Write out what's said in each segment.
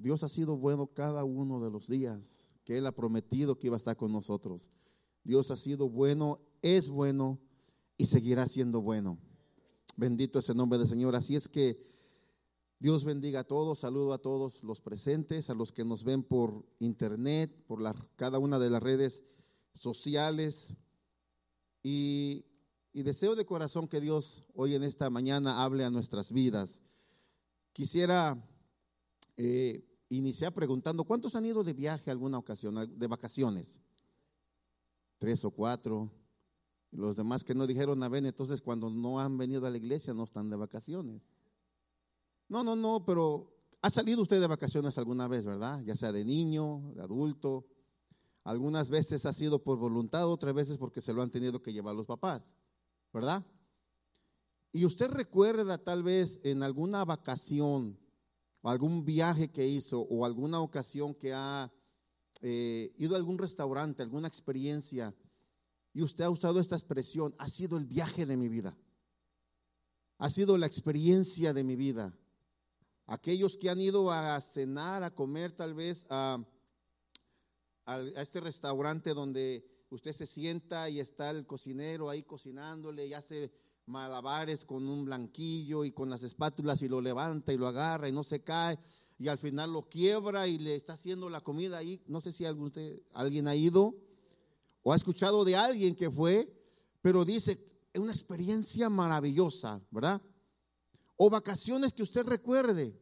Dios ha sido bueno cada uno de los días que Él ha prometido que iba a estar con nosotros. Dios ha sido bueno, es bueno y seguirá siendo bueno. Bendito es el nombre del Señor. Así es que Dios bendiga a todos. Saludo a todos los presentes, a los que nos ven por internet, por cada una de las redes sociales. Y, y deseo de corazón que Dios hoy en esta mañana hable a nuestras vidas. Quisiera eh, iniciar preguntando, ¿cuántos han ido de viaje alguna ocasión, de vacaciones? Tres o cuatro. Los demás que no dijeron a ven, entonces cuando no han venido a la iglesia no están de vacaciones. No, no, no, pero ha salido usted de vacaciones alguna vez, ¿verdad? Ya sea de niño, de adulto. Algunas veces ha sido por voluntad, otras veces porque se lo han tenido que llevar los papás, ¿verdad? Y usted recuerda tal vez en alguna vacación algún viaje que hizo o alguna ocasión que ha eh, ido a algún restaurante, alguna experiencia, y usted ha usado esta expresión, ha sido el viaje de mi vida, ha sido la experiencia de mi vida. Aquellos que han ido a cenar, a comer tal vez a, a, a este restaurante donde usted se sienta y está el cocinero ahí cocinándole y hace malabares con un blanquillo y con las espátulas y lo levanta y lo agarra y no se cae y al final lo quiebra y le está haciendo la comida ahí. No sé si alguien ha ido o ha escuchado de alguien que fue, pero dice, es una experiencia maravillosa, ¿verdad? O vacaciones que usted recuerde.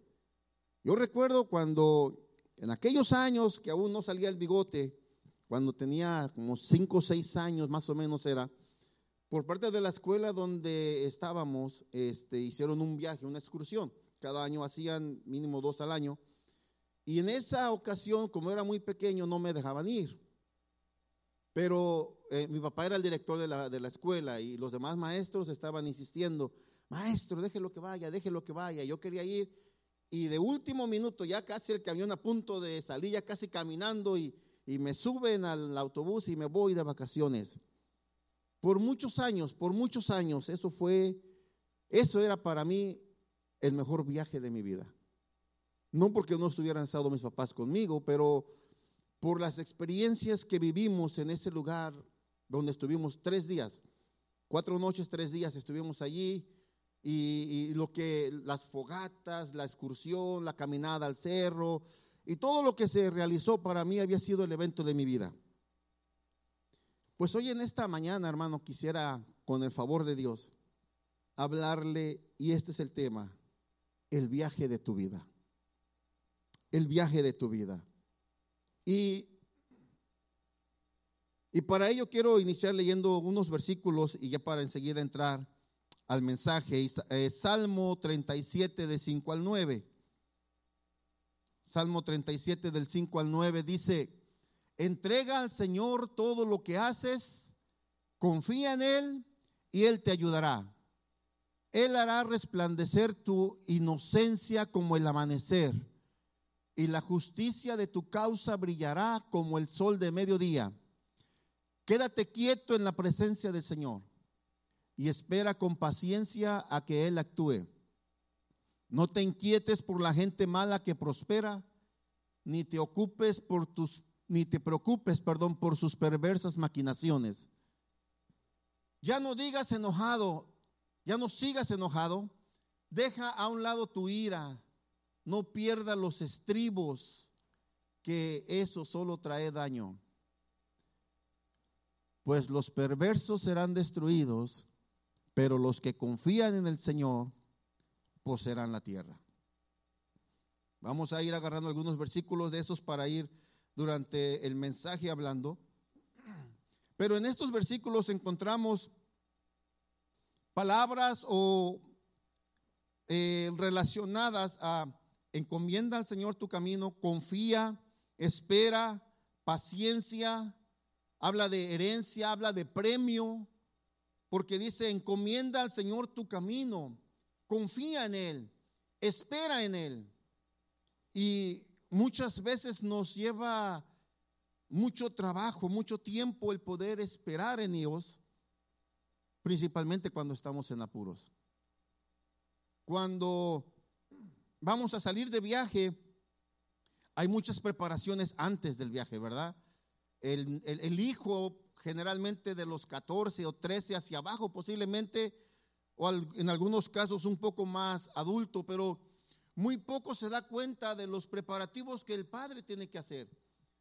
Yo recuerdo cuando en aquellos años que aún no salía el bigote, cuando tenía como cinco o seis años más o menos era, por parte de la escuela donde estábamos, este, hicieron un viaje, una excursión. Cada año hacían mínimo dos al año. Y en esa ocasión, como era muy pequeño, no me dejaban ir. Pero eh, mi papá era el director de la, de la, escuela y los demás maestros estaban insistiendo, maestro, déjelo que vaya, déjelo que vaya. Yo quería ir y de último minuto, ya casi el camión a punto de salir, ya casi caminando y, y me suben al autobús y me voy de vacaciones. Por muchos años, por muchos años, eso fue, eso era para mí el mejor viaje de mi vida. No porque no estuvieran estado mis papás conmigo, pero por las experiencias que vivimos en ese lugar donde estuvimos tres días, cuatro noches, tres días estuvimos allí y, y lo que las fogatas, la excursión, la caminada al cerro y todo lo que se realizó para mí había sido el evento de mi vida. Pues hoy en esta mañana, hermano, quisiera, con el favor de Dios, hablarle, y este es el tema, el viaje de tu vida. El viaje de tu vida. Y, y para ello quiero iniciar leyendo unos versículos y ya para enseguida entrar al mensaje. Eh, Salmo 37 de 5 al 9. Salmo 37 del 5 al 9 dice, Entrega al Señor todo lo que haces, confía en Él y Él te ayudará. Él hará resplandecer tu inocencia como el amanecer y la justicia de tu causa brillará como el sol de mediodía. Quédate quieto en la presencia del Señor y espera con paciencia a que Él actúe. No te inquietes por la gente mala que prospera, ni te ocupes por tus ni te preocupes, perdón, por sus perversas maquinaciones. Ya no digas enojado, ya no sigas enojado. Deja a un lado tu ira. No pierda los estribos, que eso solo trae daño. Pues los perversos serán destruidos, pero los que confían en el Señor poseerán la tierra. Vamos a ir agarrando algunos versículos de esos para ir durante el mensaje hablando. Pero en estos versículos encontramos palabras o eh, relacionadas a encomienda al Señor tu camino, confía, espera, paciencia, habla de herencia, habla de premio, porque dice, encomienda al Señor tu camino, confía en Él, espera en Él. Y muchas veces nos lleva mucho trabajo, mucho tiempo el poder esperar en Dios, principalmente cuando estamos en apuros. Cuando vamos a salir de viaje, hay muchas preparaciones antes del viaje, ¿verdad? El, el- el hijo generalmente de los 14 o 13 hacia abajo posiblemente, o en algunos casos un poco más adulto, pero muy poco se da cuenta de los preparativos que el padre tiene que hacer.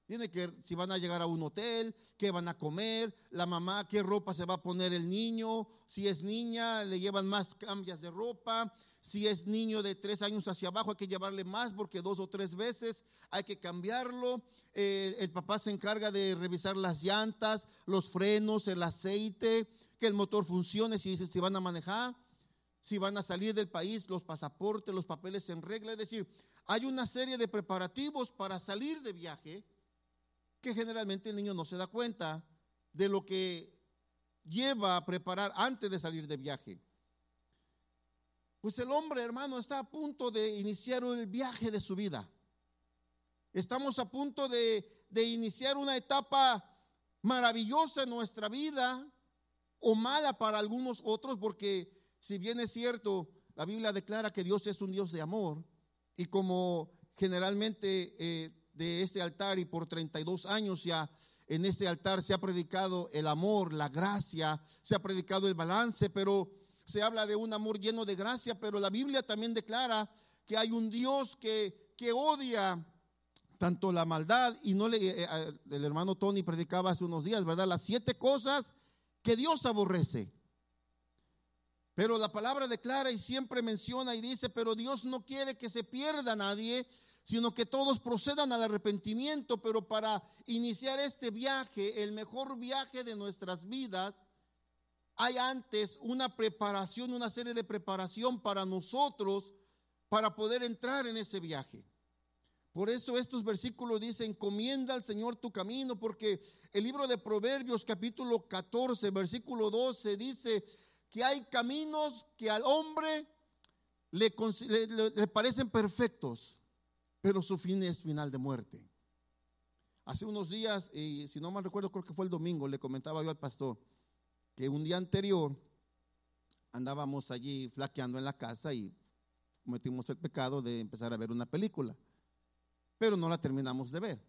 Tiene que, si van a llegar a un hotel, qué van a comer, la mamá, qué ropa se va a poner el niño, si es niña, le llevan más cambias de ropa, si es niño de tres años hacia abajo, hay que llevarle más porque dos o tres veces hay que cambiarlo. El papá se encarga de revisar las llantas, los frenos, el aceite, que el motor funcione si, si van a manejar, si van a salir del país, los pasaportes, los papeles en regla. Es decir, hay una serie de preparativos para salir de viaje que generalmente el niño no se da cuenta de lo que lleva a preparar antes de salir de viaje. Pues el hombre, hermano, está a punto de iniciar el viaje de su vida. Estamos a punto de, de iniciar una etapa maravillosa en nuestra vida o mala para algunos otros, porque si bien es cierto, la Biblia declara que Dios es un Dios de amor y como generalmente eh, de este altar y por 32 años ya en este altar se ha predicado el amor, la gracia, se ha predicado el balance, pero se habla de un amor lleno de gracia, pero la Biblia también declara que hay un Dios que, que odia tanto la maldad y no le, eh, eh, el hermano Tony predicaba hace unos días, ¿verdad? Las siete cosas que Dios aborrece. Pero la palabra declara y siempre menciona y dice, pero Dios no quiere que se pierda nadie, sino que todos procedan al arrepentimiento, pero para iniciar este viaje, el mejor viaje de nuestras vidas, hay antes una preparación, una serie de preparación para nosotros para poder entrar en ese viaje. Por eso estos versículos dicen, encomienda al Señor tu camino, porque el libro de Proverbios capítulo 14, versículo 12 dice que hay caminos que al hombre le, le, parecen perfectos, pero su fin es final de muerte. Hace unos días, y si no mal recuerdo, creo que fue el domingo, le comentaba yo al pastor que un día anterior andábamos allí flaqueando en la casa y cometimos el pecado de empezar a ver una película, pero no la terminamos de ver.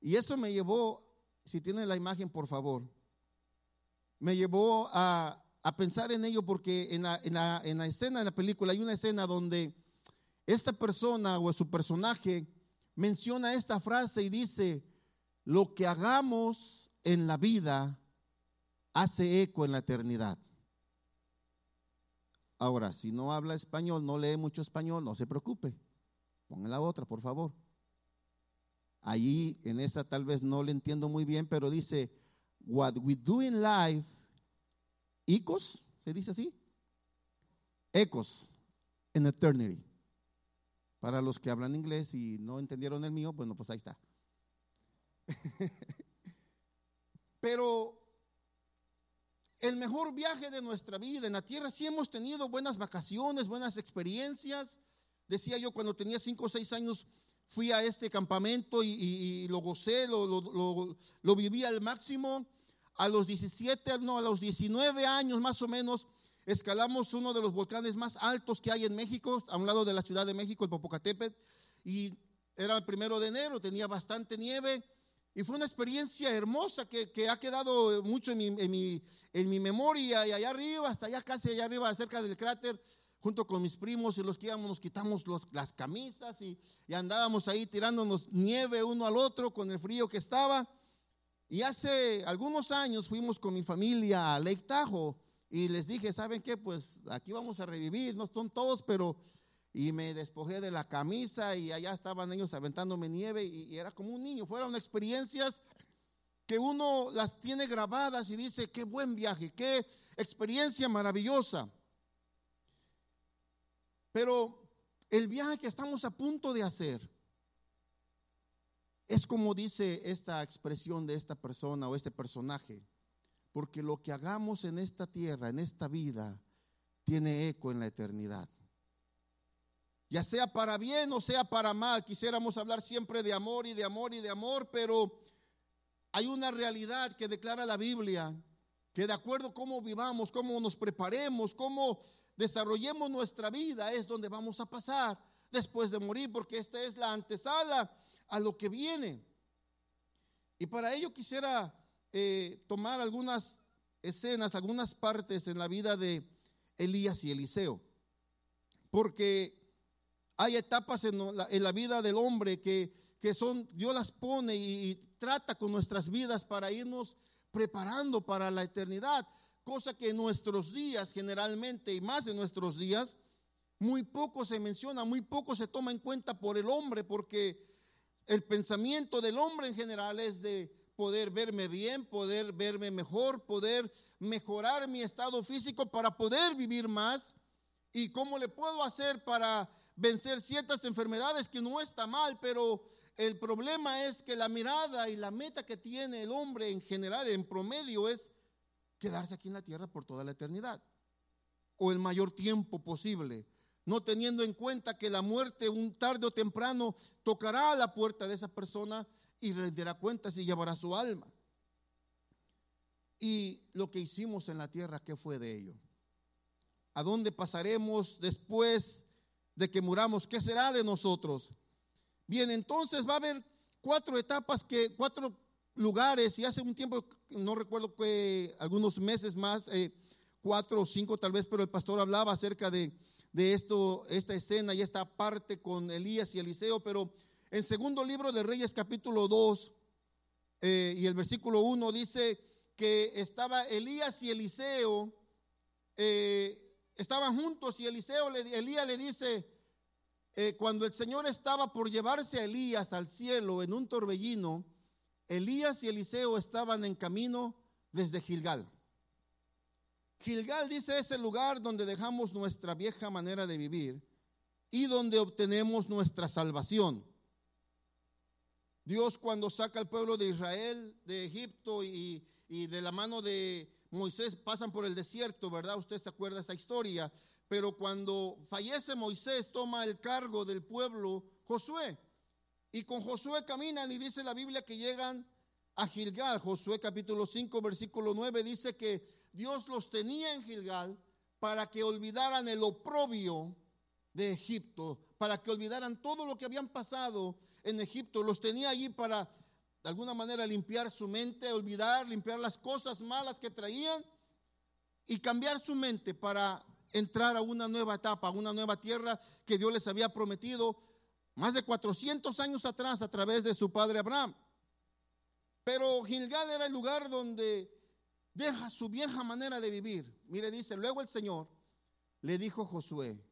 Y eso me llevó, si tienen la imagen por favor, me llevó a, a pensar en ello porque en la, en, la, en la escena, en la película, hay una escena donde esta persona o su personaje menciona esta frase y dice, lo que hagamos en la vida hace eco en la eternidad. Ahora, si no habla español, no lee mucho español, no se preocupe. Ponga la otra, por favor. Allí en esa tal vez no le entiendo muy bien, pero dice, what we do in life, ecos, ¿se dice así? Ecos in eternity. Para los que hablan inglés y no entendieron el mío, bueno, pues ahí está. Pero el mejor viaje de nuestra vida en la tierra, sí hemos tenido buenas vacaciones, buenas experiencias. Decía yo, cuando tenía cinco o seis años, fui a este campamento y, lo gocé, lo, lo, viví al máximo. A los 17, no, a los 19 años más o menos, escalamos uno de los volcanes más altos que hay en México, a un lado de la Ciudad de México, el Popocatépetl, y era el primero de enero, tenía bastante nieve. Y fue una experiencia hermosa que, ha quedado mucho en mi, en, mi, memoria. Y allá arriba, hasta allá casi allá arriba, cerca del cráter, junto con mis primos y los que íbamos, nos quitamos las camisas y, y, andábamos ahí tirándonos nieve uno al otro con el frío que estaba. Y hace algunos años fuimos con mi familia a Lake Tahoe y les dije, ¿saben qué? Pues aquí vamos a revivir, no son todos, pero y me despojé de la camisa y allá estaban ellos aventándome nieve y, y, era como un niño. Fueron experiencias que uno las tiene grabadas y dice, qué buen viaje, qué experiencia maravillosa. Pero el viaje que estamos a punto de hacer es como dice esta expresión de esta persona o este personaje, porque lo que hagamos en esta tierra, en esta vida, tiene eco en la eternidad ya sea para bien o sea para mal. Quisiéramos hablar siempre de amor y de amor y de amor, pero hay una realidad que declara la Biblia, que de acuerdo a cómo vivamos, cómo nos preparemos, cómo desarrollemos nuestra vida, es donde vamos a pasar después de morir, porque esta es la antesala a lo que viene. Y para ello quisiera eh, tomar algunas escenas, algunas partes en la vida de Elías y Eliseo. Porque hay etapas en la, vida del hombre que, que, son, Dios las pone y, trata con nuestras vidas para irnos preparando para la eternidad. Cosa que en nuestros días, generalmente, y más en nuestros días, muy poco se menciona, muy poco se toma en cuenta por el hombre, porque el pensamiento del hombre en general es de poder verme bien, poder verme mejor, poder mejorar mi estado físico para poder vivir más. ¿Y cómo le puedo hacer para vencer ciertas enfermedades que no está mal, pero el problema es que la mirada y la meta que tiene el hombre en general, en promedio, es quedarse aquí en la tierra por toda la eternidad o el mayor tiempo posible, no teniendo en cuenta que la muerte un tarde o temprano tocará a la puerta de esa persona y rendirá cuentas y llevará su alma. Y lo que hicimos en la tierra, ¿qué fue de ello? ¿A dónde pasaremos después de que muramos? ¿Qué será de nosotros? Bien, entonces va a haber cuatro etapas que, cuatro lugares, y hace un tiempo, no recuerdo que algunos meses más, eh, cuatro o cinco tal vez, pero el pastor hablaba acerca de, de esto, esta escena y esta parte con Elías y Eliseo, pero en segundo libro de Reyes capítulo 2 eh, y el versículo 1 dice que estaba Elías y Eliseo, eh, estaban juntos y Eliseo, le, Elías le dice, eh, cuando el Señor estaba por llevarse a Elías al cielo en un torbellino, Elías y Eliseo estaban en camino desde Gilgal. Gilgal dice es el lugar donde dejamos nuestra vieja manera de vivir y donde obtenemos nuestra salvación. Dios cuando saca al pueblo de Israel de Egipto y, de la mano de Moisés pasan por el desierto, ¿verdad? Usted se acuerda esa historia. Pero cuando fallece Moisés toma el cargo del pueblo Josué. Y con Josué caminan y dice la Biblia que llegan a Gilgal. Josué capítulo 5 versículo 9 dice que Dios los tenía en Gilgal para que olvidaran el oprobio de Egipto, para que olvidaran todo lo que habían pasado en Egipto. Los tenía allí para, de alguna manera, limpiar su mente, olvidar, limpiar las cosas malas que traían y cambiar su mente para entrar a una nueva etapa, a una nueva tierra que Dios les había prometido más de 400 años atrás a través de su padre Abraham. Pero Gilgal era el lugar donde deja su vieja manera de vivir. Mire, dice, luego el Señor le dijo a Josué,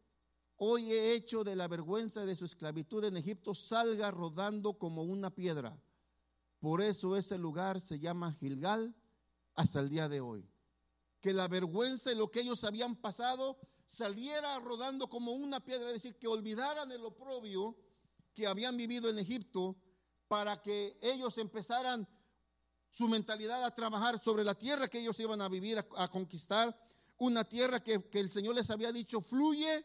hoy he hecho de la vergüenza de su esclavitud en Egipto, salga rodando como una piedra. Por eso ese lugar se llama Gilgal hasta el día de hoy. Que la vergüenza y lo que ellos habían pasado saliera rodando como una piedra, es decir, que olvidaran el oprobio que habían vivido en Egipto para que ellos empezaran su mentalidad a trabajar sobre la tierra que ellos iban a vivir, a, conquistar, una tierra que, que el Señor les había dicho, fluye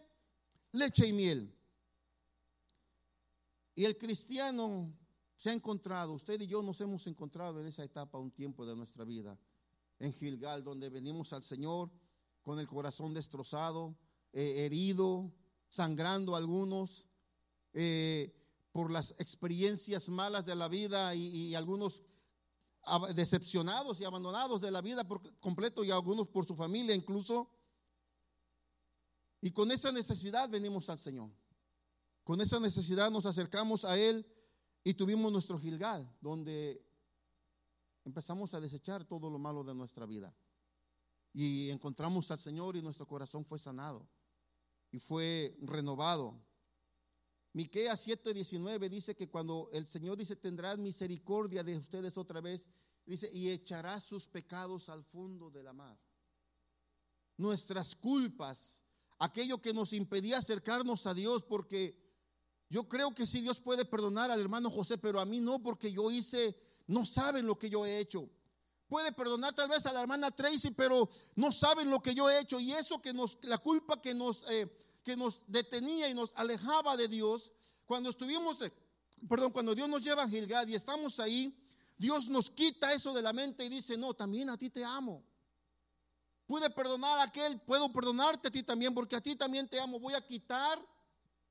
leche y miel. Y el cristiano se ha encontrado, usted y yo nos hemos encontrado en esa etapa un tiempo de nuestra vida, en Gilgal, donde venimos al Señor con el corazón destrozado, eh, herido, sangrando algunos, eh, por las experiencias malas de la vida y, algunos decepcionados y abandonados de la vida por completo y algunos por su familia incluso. Y con esa necesidad venimos al Señor. Con esa necesidad nos acercamos a Él y tuvimos nuestro Gilgal, donde empezamos a desechar todo lo malo de nuestra vida. Y encontramos al Señor y nuestro corazón fue sanado y fue renovado. Miqueas 7:19 dice que cuando el Señor dice tendrá misericordia de ustedes otra vez, dice y echará sus pecados al fondo de la mar. Nuestras culpas aquello que nos impedía acercarnos a Dios, porque yo creo que sí Dios puede perdonar al hermano José, pero a mí no, porque yo hice, no saben lo que yo he hecho. Puede perdonar tal vez a la hermana Tracy, pero no saben lo que yo he hecho. Y eso que nos, la culpa que nos, eh, que nos detenía y nos alejaba de Dios, cuando estuvimos, eh, perdón, cuando Dios nos lleva a Gilgad y estamos ahí, Dios nos quita eso de la mente y dice, no, también a ti te amo. Pude perdonar a aquel, puedo perdonarte a ti también, porque a ti también te amo. Voy a quitar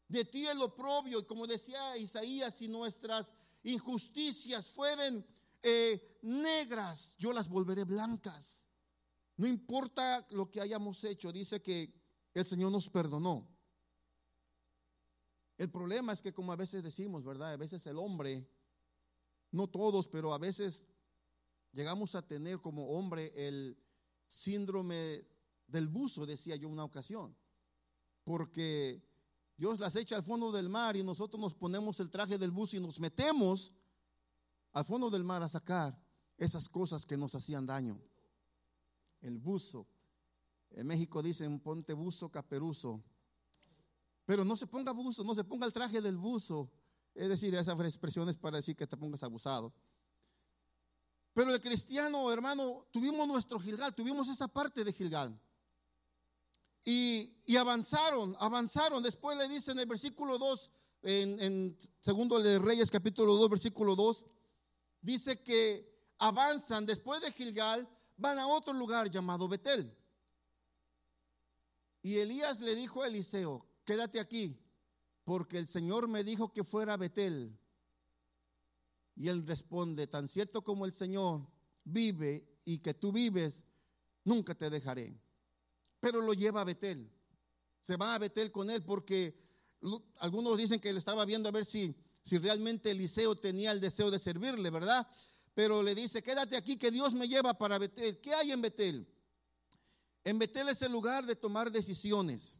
de ti el oprobio, y como decía Isaías, si nuestras injusticias fueren eh, negras, yo las volveré blancas. No importa lo que hayamos hecho, dice que el Señor nos perdonó. El problema es que como a veces decimos, ¿verdad? A veces el hombre, no todos, pero a veces llegamos a tener como hombre el síndrome del buzo, decía yo una ocasión, porque Dios las echa al fondo del mar y nosotros nos ponemos el traje del buzo y nos metemos al fondo del mar a sacar esas cosas que nos hacían daño. El buzo. En México dicen ponte buzo caperuzo. Pero no se ponga buzo, no se ponga el traje del buzo. Es decir, esas expresiones para decir que te pongas abusado. Pero el cristiano, hermano, tuvimos nuestro Gilgal, tuvimos esa parte de Gilgal. Y, avanzaron, avanzaron. Después le dicen en el versículo 2, en, en segundo de Reyes capítulo 2, versículo 2, dice que avanzan después de Gilgal, van a otro lugar llamado Betel. Y Elías le dijo a Eliseo, quédate aquí, porque el Señor me dijo que fuera a Betel. Y él responde, tan cierto como el Señor vive y que tú vives, nunca te dejaré. Pero lo lleva a Betel. Se va a Betel con él porque algunos dicen que él estaba viendo a ver si, si realmente Eliseo tenía el deseo de servirle, ¿verdad? Pero le dice, quédate aquí que Dios me lleva para Betel. ¿Qué hay en Betel? En Betel es el lugar de tomar decisiones.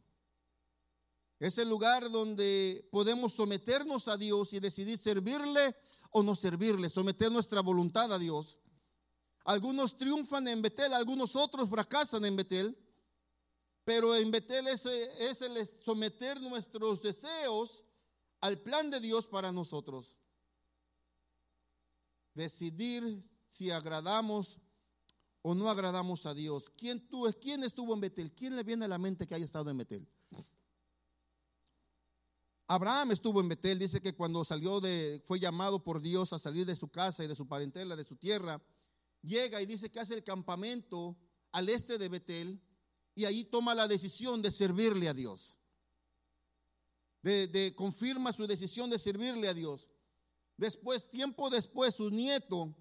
Es el lugar donde podemos someternos a Dios y decidir servirle o no servirle, someter nuestra voluntad a Dios. Algunos triunfan en Betel, algunos otros fracasan en Betel, pero en Betel es, es el someter nuestros deseos al plan de Dios para nosotros. Decidir si agradamos o no agradamos a Dios. ¿Quién, tú, ¿Quién estuvo en Betel? ¿Quién le viene a la mente que haya estado en Betel? Abraham estuvo en Betel, dice que cuando salió de, fue llamado por Dios a salir de su casa y de su parentela, de su tierra, llega y dice que hace el campamento al este de Betel y ahí toma la decisión de servirle a Dios. De, de, confirma su decisión de servirle a Dios. Después, tiempo después, su nieto,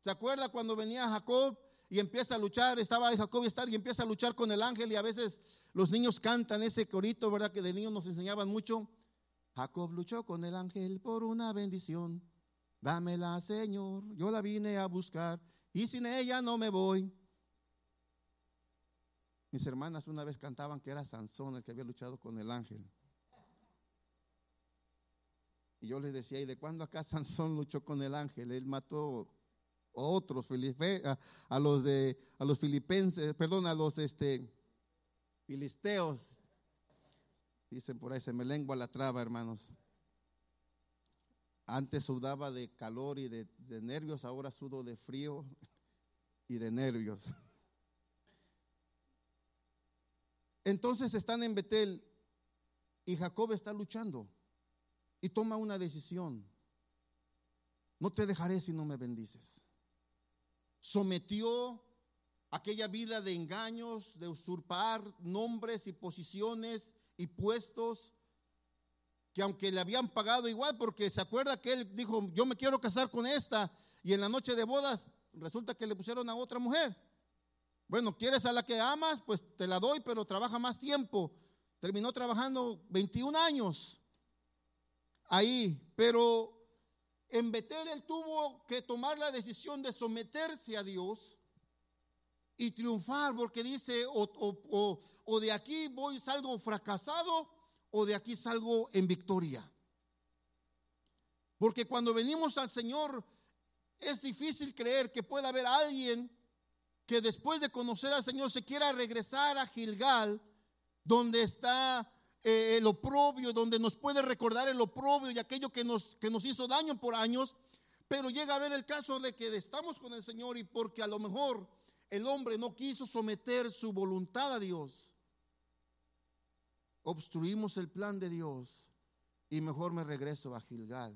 ¿se acuerda cuando venía Jacob y empieza a luchar? Estaba Jacob y estar y empieza a luchar con el ángel y a veces los niños cantan ese corito, ¿verdad? Que de niños nos enseñaban mucho. Jacob luchó con el ángel por una bendición. Dámela, Señor, yo la vine a buscar y sin ella no me voy. Mis hermanas una vez cantaban que era Sansón el que había luchado con el ángel. Y yo les decía, ¿y de cuándo acá Sansón luchó con el ángel? Él mató otros, a, los de, a los filipenses, perdón, a los este, filisteos, Dicen por ahí, se me lengua la traba, hermanos. Antes sudaba de calor y de, nervios, ahora sudo de frío y de nervios. Entonces están en Betel y Jacob está luchando y toma una decisión. No te dejaré si no me bendices. Sometió aquella vida de engaños, de usurpar nombres y posiciones y puestos que aunque le habían pagado igual, porque se acuerda que él dijo, yo me quiero casar con esta, y en la noche de bodas resulta que le pusieron a otra mujer. Bueno, ¿quieres a la que amas? Pues te la doy, pero trabaja más tiempo. Terminó trabajando 21 años ahí, pero en Betel él tuvo que tomar la decisión de someterse a Dios y triunfar, porque dice, o, de aquí voy, salgo fracasado, o de aquí salgo en victoria. Porque cuando venimos al Señor, es difícil creer que pueda haber alguien que después de conocer al Señor se quiera regresar a Gilgal, donde está eh, el oprobio, donde nos puede recordar el oprobio y aquello que nos, que nos hizo daño por años, pero llega a ver el caso de que estamos con el Señor y porque a lo mejor el hombre no quiso someter su voluntad a Dios, obstruimos el plan de Dios y mejor me regreso a Gilgal.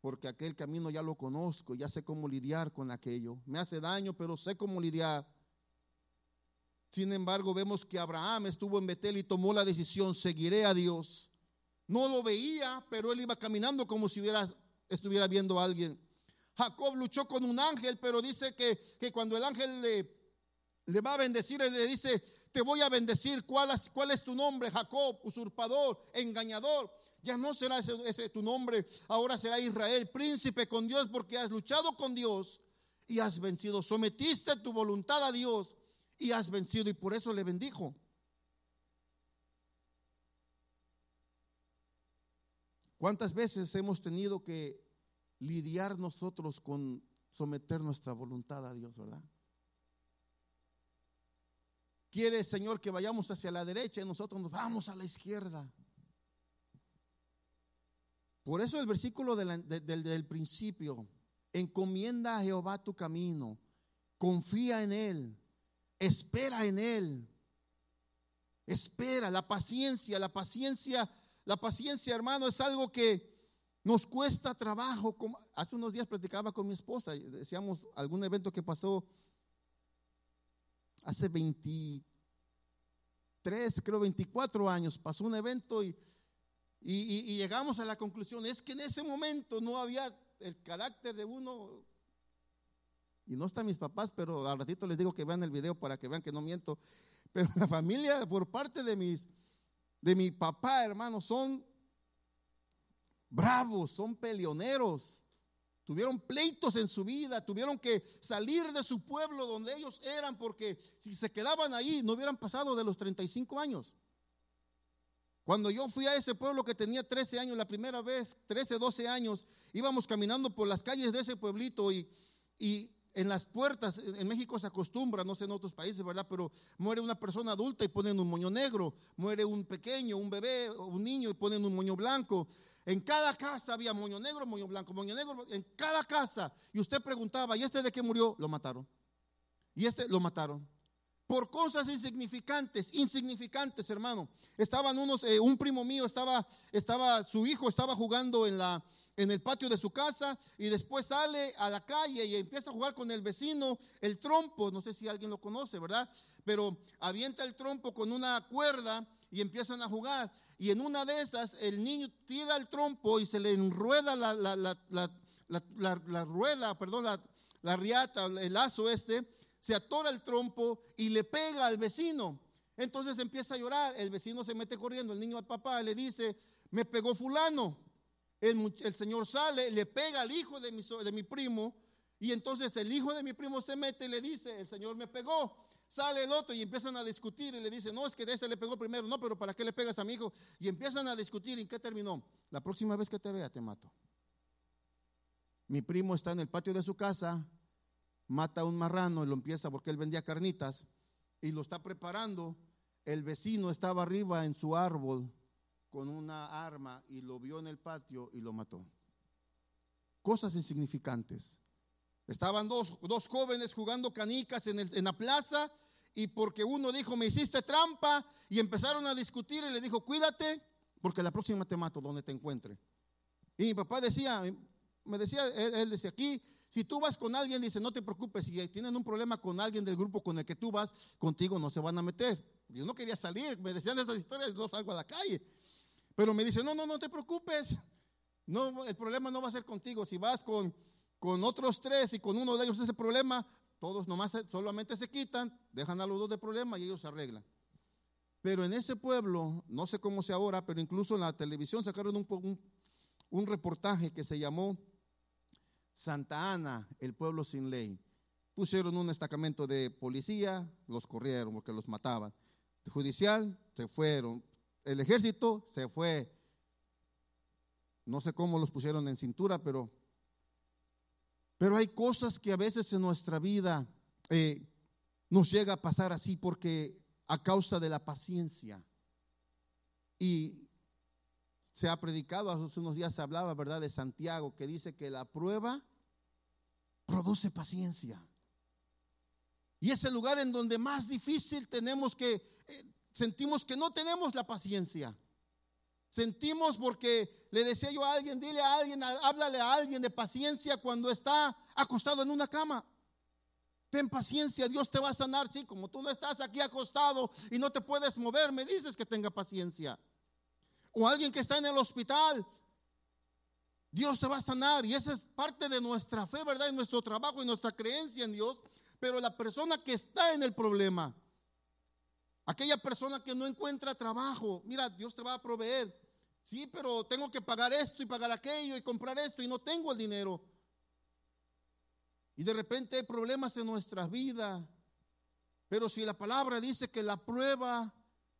Porque aquel camino ya lo conozco, ya sé cómo lidiar con aquello. Me hace daño, pero sé cómo lidiar. Sin embargo, vemos que Abraham estuvo en Betel y tomó la decisión, seguiré a Dios. No lo veía, pero él iba caminando como si hubiera, estuviera viendo a alguien. Jacob luchó con un ángel, pero dice que, cuando el ángel le, va a bendecir, él le dice, te voy a bendecir, ¿cuál, es tu nombre? Jacob, usurpador, engañador. Ya no será ese tu nombre, ahora será Israel, príncipe con Dios, porque has luchado con Dios y has vencido. Sometiste tu voluntad a Dios y has vencido y por eso le bendijo. ¿Cuántas veces hemos tenido que lidiar nosotros con someter nuestra voluntad a Dios, verdad? Quiere Señor que vayamos hacia la derecha y nosotros nos vamos a la izquierda. Por eso el versículo del principio, encomienda a Jehová tu camino, confía en Él espera en Él. Espera, la paciencia, la paciencia, la paciencia, hermano, es algo que nos cuesta trabajo. Hace unos días platicaba con mi esposa decíamos algún evento que pasó hace 23, creo 24 años, pasó un evento y, y, llegamos a la conclusión, es que en ese momento no había el carácter de uno y no están mis papás, pero al ratito les digo que vean el video para que vean que no miento. Pero la familia, por parte de mis, de mi papá, hermano, son bravos, son peleoneros. Tuvieron pleitos en su vida, tuvieron que salir de su pueblo donde ellos eran, porque si se quedaban ahí no hubieran pasado de los 35 años. Cuando yo fui a ese pueblo que tenía 13 años, la primera vez, 13, 12 años, íbamos caminando por las calles de ese pueblito y, y en las puertas, en México se acostumbra, no sé en otros países, ¿verdad? Pero muere una persona adulta y ponen un moño negro, muere un pequeño, un bebé, un niño y ponen un moño blanco. En cada casa había moño negro, moño blanco, moño negro, en cada casa. Y usted preguntaba, ¿y este de qué murió? Lo mataron. Y este lo mataron. Por cosas insignificantes, insignificantes, hermano. Estaban unos, eh, un primo mío estaba, estaba, su hijo estaba jugando en la, en el patio de su casa y después sale a la calle y empieza a jugar con el vecino el trompo, no sé si alguien lo conoce, ¿verdad? Pero avienta el trompo con una cuerda y empiezan a jugar. Y en una de esas el niño tira el trompo y se le enrueda la, la, la, la rueda, perdón, la, riata, el lazo este, se atora el trompo y le pega al vecino. Entonces empieza a llorar, el vecino se mete corriendo, el niño al papá le dice, me pegó fulano. El, Señor sale, le pega al hijo de mi, de mi primo, y entonces el hijo de mi primo se mete y le dice, el Señor me pegó. Sale el otro y empiezan a discutir y le dice, no, es que de ese le pegó primero, no, pero ¿para qué le pegas a mi hijo? Y empiezan a discutir, ¿y en qué terminó? La próxima vez que te vea te mato. Mi primo está en el patio de su casa, mata a un marrano y lo empieza porque él vendía carnitas y lo está preparando. El vecino estaba arriba en su árbol con una arma y lo vio en el patio y lo mató. Cosas insignificantes. Estaban dos, jóvenes jugando canicas en, el, en la plaza y porque uno dijo, me hiciste trampa y empezaron a discutir y le dijo, cuídate porque la próxima te mato donde te encuentre. Y mi papá decía, me decía, él, él decía, aquí, si tú vas con alguien, dice, no te preocupes, si tienen un problema con alguien del grupo con el que tú vas, contigo no se van a meter. Yo no quería salir, me decían esas historias, no salgo a la calle. Pero me dice, no, no, no te preocupes. No, el problema no va a ser contigo. Si vas con, con otros tres y con uno de ellos ese problema, todos nomás solamente se quitan, dejan a los dos de problema y ellos se arreglan. Pero en ese pueblo, no sé cómo sea ahora, pero incluso en la televisión sacaron un, un reportaje que se llamó Santa Ana, el pueblo sin ley. Pusieron un destacamento de policía, los corrieron porque los mataban. Judicial, se fueron el ejército se fue. No sé cómo los pusieron en cintura, pero, pero hay cosas que a veces en nuestra vida eh, nos llega a pasar así porque a causa de la paciencia. Y se ha predicado, hace unos días se hablaba, ¿verdad?, de Santiago, que dice que la prueba produce paciencia. Y es el lugar en donde más difícil tenemos que eh, sentimos que no tenemos la paciencia. Sentimos porque le decía yo a alguien, dile a alguien, háblale a alguien de paciencia cuando está acostado en una cama. Ten paciencia, Dios te va a sanar. Sí, como tú no estás aquí acostado y no te puedes mover, me dices que tenga paciencia. O alguien que está en el hospital, Dios te va a sanar. Y esa es parte de nuestra fe, ¿verdad? Y nuestro trabajo y nuestra creencia en Dios. Pero la persona que está en el problema, aquella persona que no encuentra trabajo, mira, Dios te va a proveer. Sí, pero tengo que pagar esto y pagar aquello y comprar esto y no tengo el dinero. Y de repente hay problemas en nuestra vida. Pero si la palabra dice que la prueba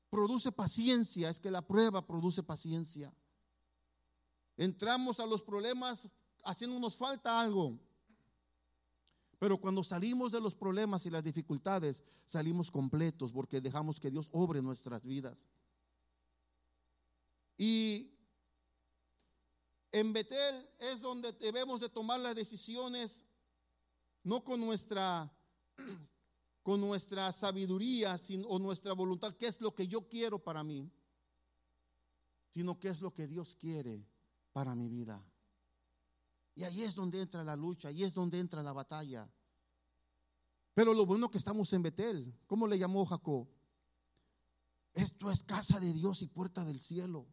produce paciencia, es que la prueba produce paciencia. Entramos a los problemas haciéndonos falta algo. Pero cuando salimos de los problemas y las dificultades, salimos completos porque dejamos que Dios obre nuestras vidas. Y en Betel es donde debemos de tomar las decisiones no con nuestra, con nuestra sabiduría o nuestra voluntad, qué es lo que yo quiero para mí, sino qué es lo que Dios quiere para mi vida. Y ahí es donde entra la lucha, ahí es donde entra la batalla. Pero lo bueno que estamos en Betel, ¿cómo le llamó Jacob? Esto es casa de Dios y puerta del cielo.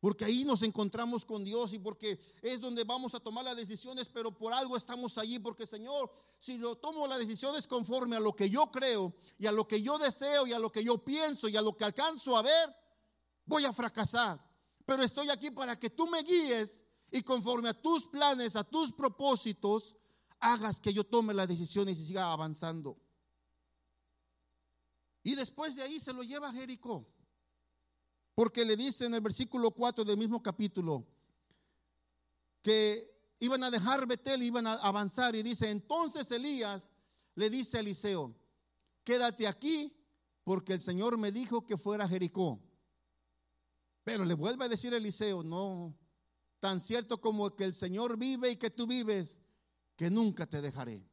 Porque ahí nos encontramos con Dios y porque es donde vamos a tomar las decisiones, pero por algo estamos allí. Porque Señor, si yo tomo las decisiones conforme a lo que yo creo y a lo que yo deseo y a lo que yo pienso y a lo que alcanzo a ver, voy a fracasar. Pero estoy aquí para que tú me guíes y conforme a tus planes, a tus propósitos, hagas que yo tome las decisiones y siga avanzando. Y después de ahí se lo lleva a Jericó. Porque le dice en el versículo 4 del mismo capítulo que iban a dejar Betel, iban a avanzar. Y dice, entonces Elías le dice a Eliseo, quédate aquí porque el Señor me dijo que fuera a Jericó. Pero le vuelve a decir Eliseo, no, tan cierto como que el Señor vive y que tú vives, que nunca te dejaré.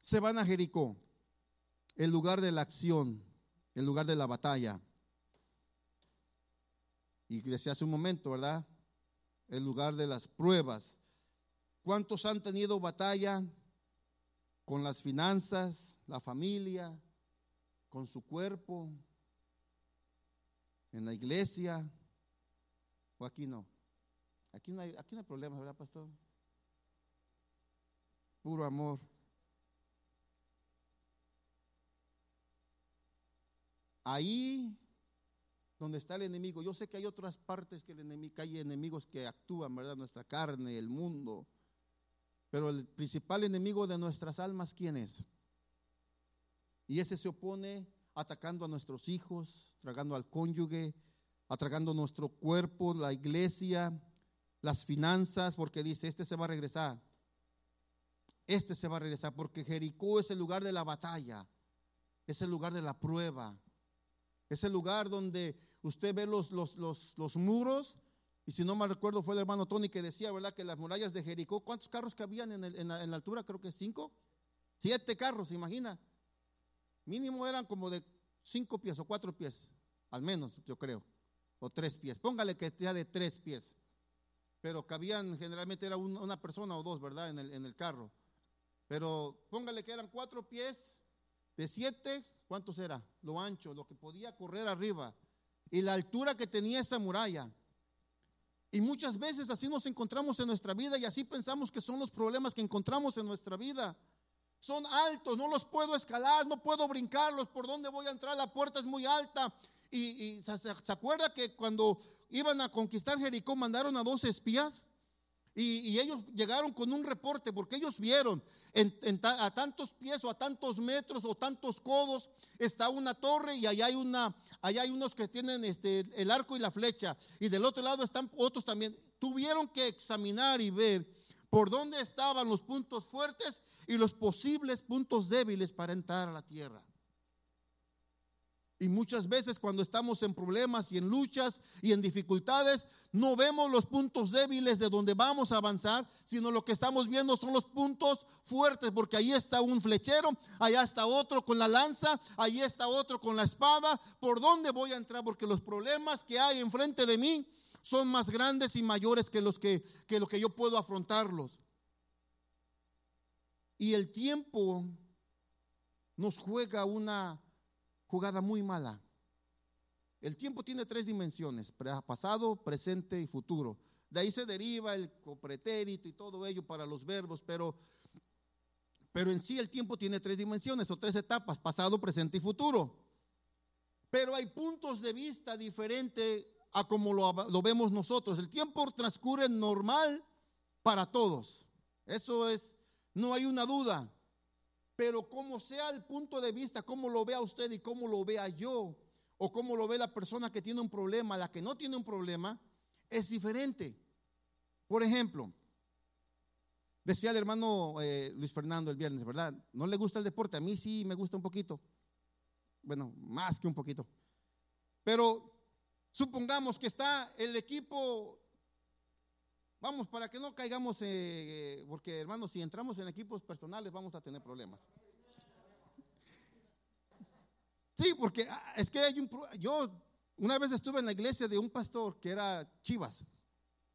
Se van a Jericó, el lugar de la acción, el lugar de la batalla. Y decía hace un momento, ¿verdad? El lugar de las pruebas. ¿Cuántos han tenido batalla con las finanzas, la familia, con su cuerpo, en la iglesia? ¿O aquí no? Aquí no hay, aquí no hay problemas, ¿verdad, pastor? Puro amor. Ahí donde está el enemigo. Yo sé que hay otras partes que, el enemigo, hay enemigos que actúan, ¿verdad? Nuestra carne, el mundo. Pero el principal enemigo de nuestras almas, ¿quién es? Y ese se opone atacando a nuestros hijos, tragando al cónyuge, atragando nuestro cuerpo, la iglesia, las finanzas, porque dice, este se va a regresar. Este se va a regresar, porque Jericó es el lugar de la batalla, es el lugar de la prueba, es el lugar donde usted ve los, los, los, muros. Y si no me recuerdo, fue el hermano Tony que decía, ¿verdad? Que las murallas de Jericó, ¿cuántos carros cabían en, en, la, en la, altura? Creo que cinco. Siete carros, imagina. Mínimo eran como de cinco pies o cuatro pies, al menos, yo creo. O tres pies. Póngale que sea de tres pies. Pero cabían, generalmente era una persona o dos, ¿verdad? En el, en el carro. Pero póngale que eran cuatro pies de siete, ¿Cuántos era? Lo ancho, lo que podía correr arriba y la altura que tenía esa muralla. Y muchas veces así nos encontramos en nuestra vida y así pensamos que son los problemas que encontramos en nuestra vida. Son altos, no los puedo escalar, no puedo brincarlos, por dónde voy a entrar, la puerta es muy alta. Y, se, acuerda que cuando iban a conquistar Jericó mandaron a dos espías y, ellos llegaron con un reporte porque ellos vieron a tantos pies o a tantos metros o tantos codos está una torre y allá hay, una, allá hay unos que tienen este, el arco y la flecha y del otro lado están otros también. Tuvieron que examinar y ver por dónde estaban los puntos fuertes y los posibles puntos débiles para entrar a la tierra. Y muchas veces cuando estamos en problemas y en luchas y en dificultades, no vemos los puntos débiles de donde vamos a avanzar, sino lo que estamos viendo son los puntos fuertes, porque ahí está un flechero, allá está otro con la lanza, ahí está otro con la espada. ¿Por dónde voy a entrar? Porque los problemas que hay enfrente de mí son más grandes y mayores que los que, que lo que yo puedo afrontarlos. Y el tiempo nos juega una jugada muy mala. El tiempo tiene tres dimensiones, pasado, presente y futuro. De ahí se deriva el pretérito y todo ello para los verbos, pero, pero en sí el tiempo tiene tres dimensiones o tres etapas, pasado, presente y futuro. Pero hay puntos de vista diferentes a como lo, lo vemos nosotros. El tiempo transcurre normal para todos. Eso es, no hay una duda. Pero como sea el punto de vista, como lo vea usted y cómo lo vea yo, o cómo lo ve la persona que tiene un problema, la que no tiene un problema, es diferente. Por ejemplo, decía el hermano eh, Luis Fernando el viernes, ¿verdad? No le gusta el deporte, a mí sí me gusta un poquito. Bueno, más que un poquito. Pero supongamos que está el equipo Vamos, para que no caigamos, eh, porque hermanos, si entramos en equipos personales vamos a tener problemas. Sí, porque ah, es que hay un... Yo una vez estuve en la iglesia de un pastor que era Chivas,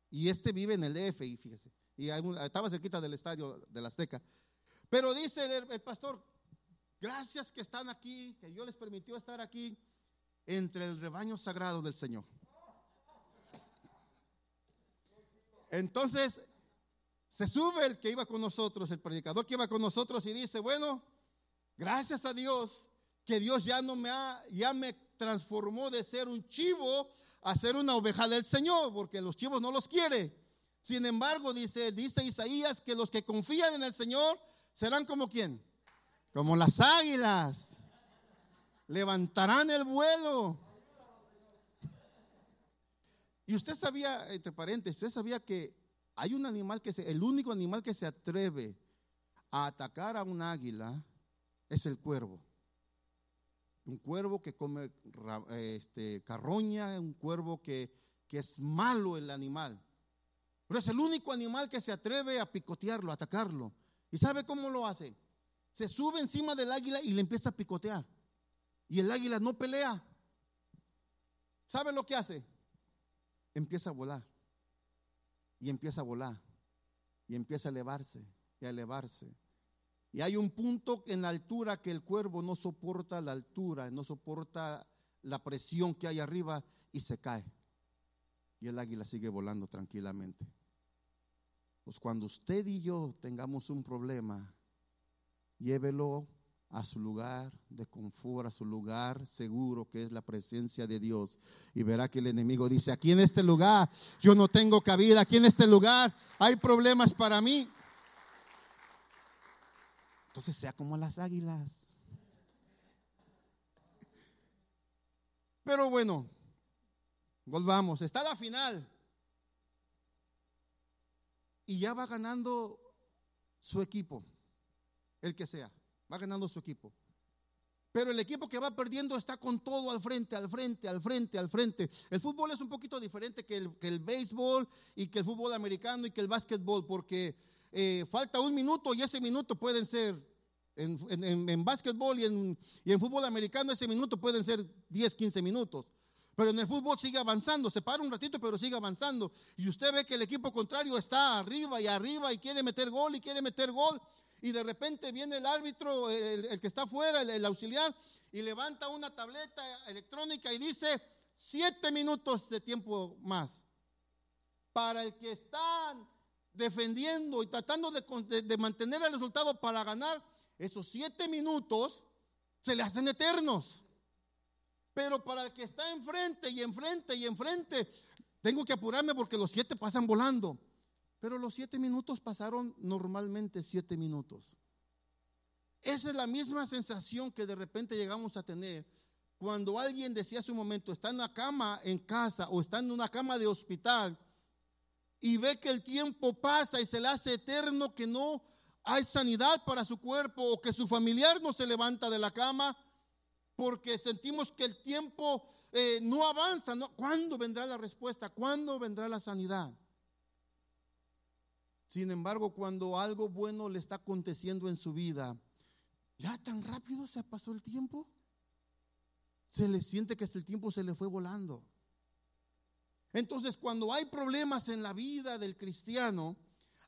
y este vive en el DF, y fíjese, y estaba cerquita del estadio de la Azteca. Pero dice el pastor, gracias que están aquí, que Dios les permitió estar aquí entre el rebaño sagrado del Señor. Entonces, se sube el que iba con nosotros, el predicador que iba con nosotros y dice, bueno, gracias a Dios que Dios ya no me ha, ya me transformó de ser un chivo a ser una oveja del Señor, porque los chivos no los quiere. Sin embargo, dice, dice Isaías que los que confían en el Señor serán como quién? Como las águilas. Levantarán el vuelo. Y usted sabía, entre paréntesis, usted sabía que hay un animal que se, el único animal que se atreve a atacar a un águila es el cuervo. Un cuervo que come este, carroña, un cuervo que, que es malo el animal. Pero es el único animal que se atreve a picotearlo, a atacarlo. ¿Y sabe cómo lo hace? Se sube encima del águila y le empieza a picotear. Y el águila no pelea. ¿Sabe lo que hace? empieza a volar. Y empieza a volar. Y empieza a elevarse y a elevarse. Y hay un punto en la altura que el cuervo no soporta la altura, no soporta la presión que hay arriba y se cae. Y el águila sigue volando tranquilamente. Pues cuando usted y yo tengamos un problema, llévelo a su lugar de confort, a su lugar seguro que es la presencia de Dios. Y verá que el enemigo dice, aquí en este lugar yo no tengo cabida, aquí en este lugar hay problemas para mí. Entonces sea como las águilas. Pero bueno, volvamos, está la final. Y ya va ganando su equipo, el que sea va ganando su equipo. Pero el equipo que va perdiendo está con todo al frente, al frente, al frente, al frente. El fútbol es un poquito diferente que el, que el béisbol y que el fútbol americano y que el básquetbol, porque eh, falta un minuto y ese minuto pueden ser, en, en, en básquetbol y en, y en fútbol americano, ese minuto pueden ser 10, 15 minutos. Pero en el fútbol sigue avanzando, se para un ratito, pero sigue avanzando. Y usted ve que el equipo contrario está arriba y arriba y quiere meter gol y quiere meter gol y de repente viene el árbitro, el, que está afuera, el, auxiliar, y levanta una tableta electrónica y dice siete minutos de tiempo más. Para el que está defendiendo y tratando de mantener el resultado para ganar, esos siete minutos se le hacen eternos. Pero para el que está enfrente y enfrente y enfrente, tengo que apurarme porque los siete pasan volando. Pero los siete minutos pasaron normalmente siete minutos. Esa es la misma sensación que de repente llegamos a tener cuando alguien decía hace un momento, está en una cama en casa o está en una cama de hospital y ve que el tiempo pasa y se le hace eterno que no hay sanidad para su cuerpo o que su familiar no se levanta de la cama porque sentimos que el tiempo eh, no avanza. ¿Cuándo vendrá la respuesta? ¿Cuándo vendrá la sanidad? Sin embargo, cuando algo bueno le está aconteciendo en su vida, ya tan rápido se pasó el tiempo. Se le siente que el tiempo se le fue volando. Entonces, cuando hay problemas en la vida del cristiano,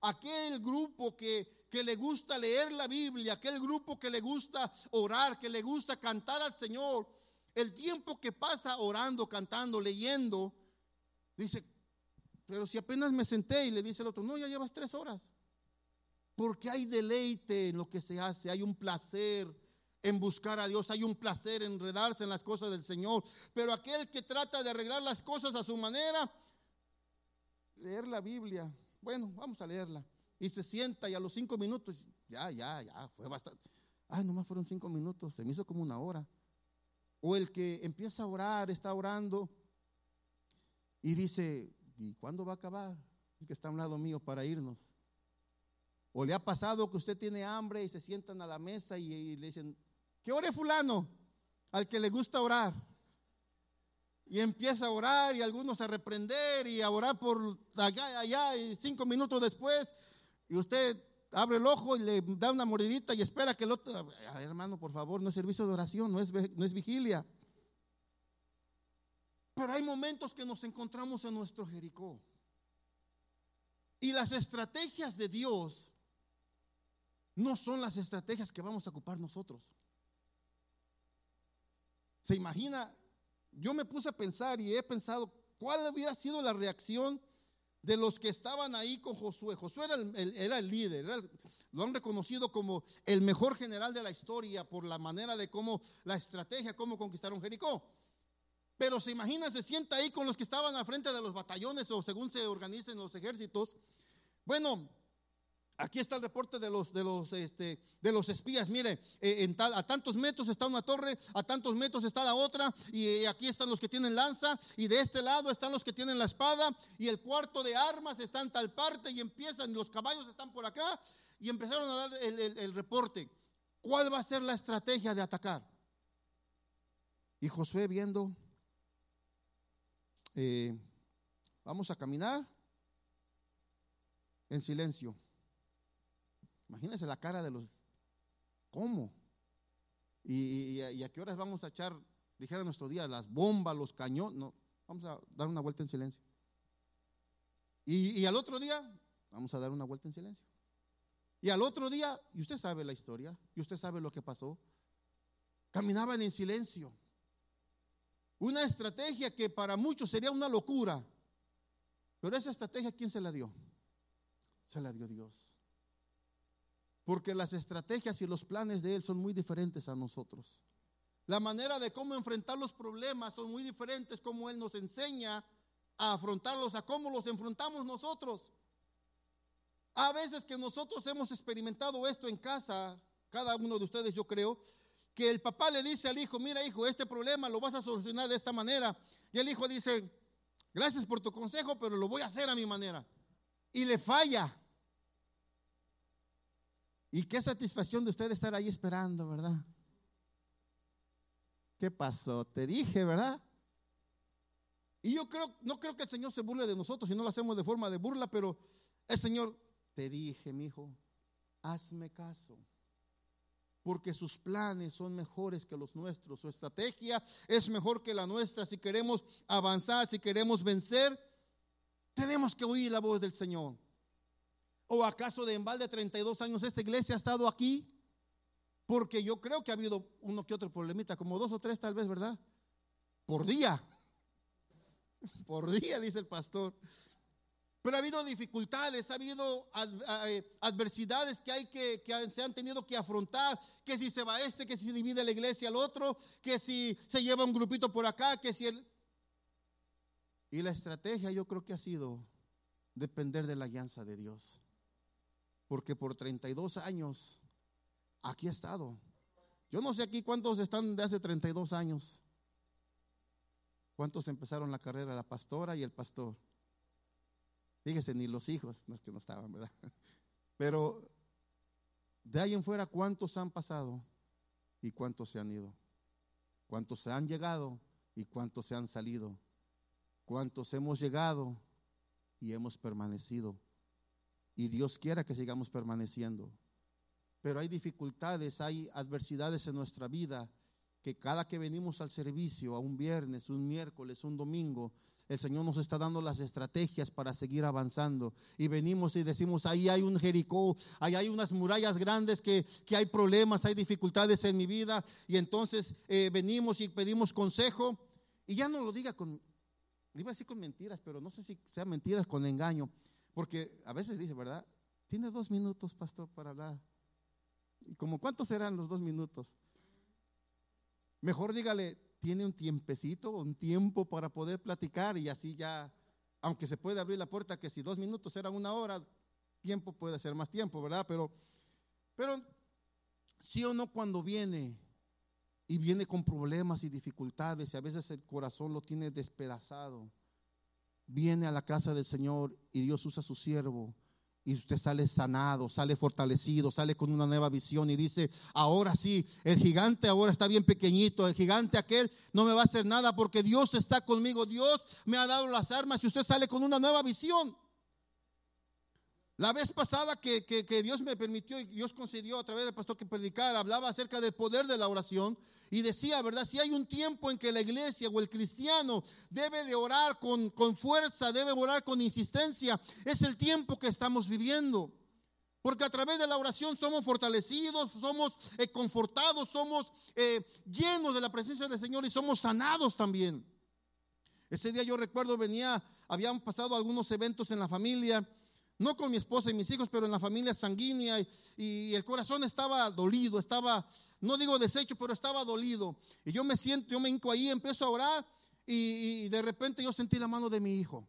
aquel grupo que, que le gusta leer la Biblia, aquel grupo que le gusta orar, que le gusta cantar al Señor, el tiempo que pasa orando, cantando, leyendo, dice, pero si apenas me senté y le dice el otro, no, ya llevas tres horas. Porque hay deleite en lo que se hace, hay un placer en buscar a Dios, hay un placer en enredarse en las cosas del Señor. Pero aquel que trata de arreglar las cosas a su manera, leer la Biblia, bueno, vamos a leerla. Y se sienta y a los cinco minutos, ya, ya, ya, fue bastante. Ay, nomás fueron cinco minutos, se me hizo como una hora. O el que empieza a orar, está orando y dice, ¿y cuándo va a acabar? El que está a un lado mío para irnos. O le ha pasado que usted tiene hambre y se sientan a la mesa y, le dicen, ¿qué ore fulano? Al que le gusta orar. Y empieza a orar y algunos a reprender y a orar por allá allá y cinco minutos después y usted abre el ojo y le da una mordidita y espera que el otro, hermano, por favor, no es servicio de oración, no es, no es vigilia. Pero hay momentos que nos encontramos en nuestro Jericó. Y las estrategias de Dios no son las estrategias que vamos a ocupar nosotros. ¿Se imagina? Yo me puse a pensar y he pensado cuál hubiera sido la reacción de los que estaban ahí con Josué. Josué era el, líder, lo han reconocido como el mejor general de la historia por la manera de cómo, la estrategia, cómo conquistaron Jericó. Pero se imagina, se sienta ahí con los que estaban al frente de los batallones o según se organicen los ejércitos. Bueno, Aquí está el reporte de los, de los, este, de los espías. Mire, eh, a tantos metros está una torre, a tantos metros está la otra, y eh, aquí están los que tienen lanza, y de este lado están los que tienen la espada, y el cuarto de armas está en tal parte, y empiezan, los caballos están por acá, y empezaron a dar el, reporte. ¿Cuál va a ser la estrategia de atacar? Y Josué viendo, eh, vamos a caminar en silencio. Imagínense la cara de los, ¿cómo? ¿Y, a qué horas vamos a echar, dijera nuestro día, las bombas, los cañones? No, vamos a dar una vuelta en silencio. Y, y al otro día, vamos a dar una vuelta en silencio. Y al otro día, y usted sabe la historia, y usted sabe lo que pasó, caminaban en silencio. Una estrategia que para muchos sería una locura. Pero esa estrategia, ¿quién se la dio? Se la dio Dios. Porque las estrategias y los planes de Él son muy diferentes a nosotros. La manera de cómo enfrentar los problemas son muy diferentes, como Él nos enseña a afrontarlos, a cómo los enfrentamos nosotros. A veces que nosotros hemos experimentado esto en casa, cada uno de ustedes yo creo, que el papá le dice al hijo, mira hijo, este problema lo vas a solucionar de esta manera. Y el hijo dice, gracias por tu consejo, pero lo voy a hacer a mi manera. Y le falla. Y qué satisfacción de usted estar ahí esperando, ¿verdad? ¿Qué pasó? Te dije, ¿verdad? Y yo creo, no creo que el Señor se burle de nosotros si no lo hacemos de forma de burla, pero el Señor, te dije, mi hijo, hazme caso. Porque sus planes son mejores que los nuestros. Su estrategia es mejor que la nuestra. Si queremos avanzar, si queremos vencer, tenemos que oír la voz del Señor. ¿O acaso de embalde 32 años esta iglesia ha estado aquí? Porque yo creo que ha habido uno que otro problemita, como dos o tres tal vez, ¿verdad? Por día. Por día, dice el pastor. Pero ha habido dificultades, ha habido eh, adversidades que hay que, se han tenido que afrontar, que si se va este, que si se divide la iglesia al otro, que si se lleva un grupito por acá, que si el... Y la estrategia yo creo que ha sido depender de la alianza de Dios porque por 32 años aquí he estado. Yo no sé aquí cuántos están de hace 32 años. ¿Cuántos empezaron la carrera? La pastora y el pastor. Fíjese, ni los hijos, no es que no estaban, ¿verdad? Pero de ahí en fuera, ¿cuántos han pasado y cuántos se han ido? ¿Cuántos se han llegado y cuántos se han salido? ¿Cuántos hemos llegado y hemos permanecido? y Dios quiera que sigamos permaneciendo. Pero hay dificultades, hay adversidades en nuestra vida que cada que venimos al servicio, a un viernes, un miércoles, un domingo, el Señor nos está dando las estrategias para seguir avanzando. Y venimos y decimos, ahí hay un Jericó, ahí hay unas murallas grandes que, que hay problemas, hay dificultades en mi vida. Y entonces eh, venimos y pedimos consejo. Y ya no lo diga con, iba a decir con mentiras, pero no sé si sean mentiras con engaño. Porque a veces dice, ¿verdad? Tiene dos minutos, pastor, para hablar. ¿Y como cuántos serán los dos minutos? Mejor dígale, tiene un tiempecito, un tiempo para poder platicar y así ya, aunque se puede abrir la puerta, que si dos minutos era una hora, tiempo puede ser más tiempo, ¿verdad? Pero, pero sí o no cuando viene y viene con problemas y dificultades y a veces el corazón lo tiene despedazado, viene a la casa del Señor y Dios usa a su siervo y usted sale sanado, sale fortalecido, sale con una nueva visión y dice, ahora sí, el gigante ahora está bien pequeñito, el gigante aquel no me va a hacer nada porque Dios está conmigo, Dios me ha dado las armas y usted sale con una nueva visión. La vez pasada que, Dios me permitió y Dios concedió a través del pastor que predicara, hablaba acerca del poder de la oración y decía, ¿verdad? Si hay un tiempo en que la iglesia o el cristiano debe de orar con, con fuerza, debe orar con insistencia, es el tiempo que estamos viviendo. Porque a través de la oración somos fortalecidos, somos eh, confortados, somos eh, llenos de la presencia del Señor y somos sanados también. Ese día yo recuerdo venía, habían pasado algunos eventos en la familia no con mi esposa y mis hijos, pero en la familia sanguínea, y, el corazón estaba dolido, estaba, no digo deshecho, pero estaba dolido. Y yo me siento, yo me hinco ahí, empiezo a orar, y, de repente yo sentí la mano de mi hijo.